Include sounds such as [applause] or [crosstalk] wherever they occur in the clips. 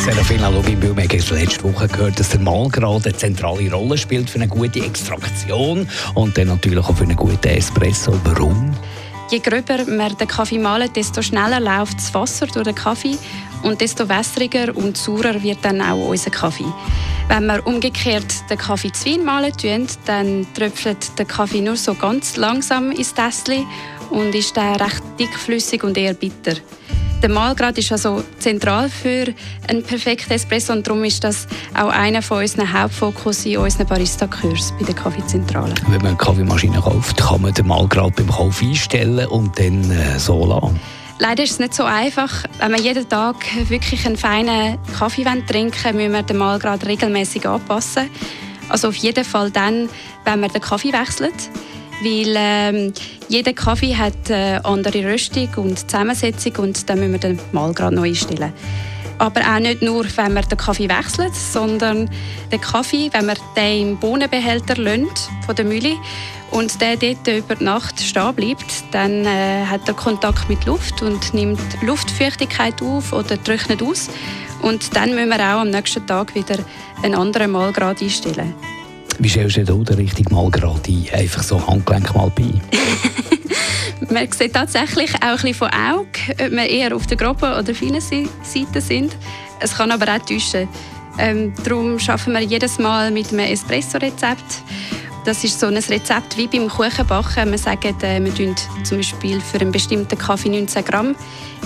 Serafina wir haben letzte Woche gehört, dass der Malgrad eine zentrale Rolle spielt für eine gute Extraktion und dann natürlich auch für einen guten Espresso. Warum? Je gröber wir den Kaffee malen, desto schneller läuft das Wasser durch den Kaffee und desto wässriger und saurer wird dann auch unser Kaffee. Wenn wir umgekehrt den Kaffee zu Wein malen dann tröpfelt der Kaffee nur so ganz langsam ins Tässchen und ist dann recht dickflüssig und eher bitter. Der Mahlgrad ist also zentral für einen perfekten Espresso und darum ist das auch einer von unseren Hauptfokus in unseren Barista-Kurs bei der Kaffeezentrale. Wenn man eine Kaffeemaschine kauft, kann man den Mahlgrad beim Kauf einstellen und dann äh, so lassen. Leider ist es nicht so einfach. Wenn wir jeden Tag wirklich einen feinen Kaffee trinken müssen wir den Mahlgrad regelmäßig anpassen. Also auf jeden Fall dann, wenn man den Kaffee wechselt weil ähm, jeder Kaffee hat eine andere Röstung und Zusammensetzung und dann müssen wir den Mahlgrad neu einstellen. Aber auch nicht nur, wenn man den Kaffee wechselt, sondern den Kaffee, wenn man den im Bohnenbehälter lönt von der Mühle und der dort über Nacht stehen bleibt, dann äh, hat er Kontakt mit Luft und nimmt Luftfeuchtigkeit auf oder trocknet aus. Und dann müssen wir auch am nächsten Tag wieder einen anderen Mahlgrad einstellen. Wie stellst du den richtig mal gerade ein? Einfach so Handgelenk mal bei? [laughs] man sieht tatsächlich auch ein bisschen von Auge, ob wir eher auf der groben oder feinen Seite sind. Es kann aber auch täuschen. Ähm, darum arbeiten wir jedes Mal mit einem Espresso-Rezept. Das ist so ein Rezept wie beim Kuchenbacken. Wir sagen, äh, wir tun zum Beispiel für einen bestimmten Kaffee 19 Gramm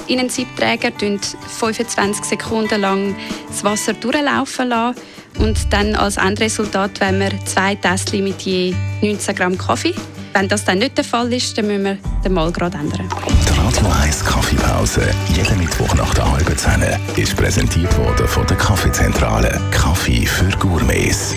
in einen Siebträger, 25 Sekunden lang das Wasser durchlaufen lassen und dann als Endresultat wenn wir zwei Tässchen mit je 19 Gramm Kaffee. Wenn das dann nicht der Fall ist, dann müssen wir den Malgrad ändern. Die Radio 1 Kaffeepause, jeden Mittwoch nach der halben Zehn, ist präsentiert worden von der Kaffeezentrale. Kaffee für Gourmets.